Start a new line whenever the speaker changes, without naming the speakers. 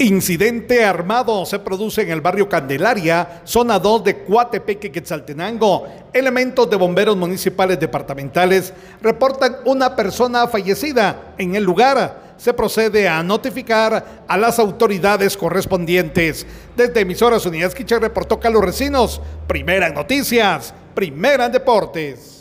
Incidente armado se produce en el barrio Candelaria, zona 2 de Coatepeque, Quetzaltenango. Elementos de bomberos municipales departamentales reportan una persona fallecida en el lugar. Se procede a notificar a las autoridades correspondientes. Desde Emisoras Unidas Quiche reportó Carlos Recinos. Primera en noticias, primera en deportes.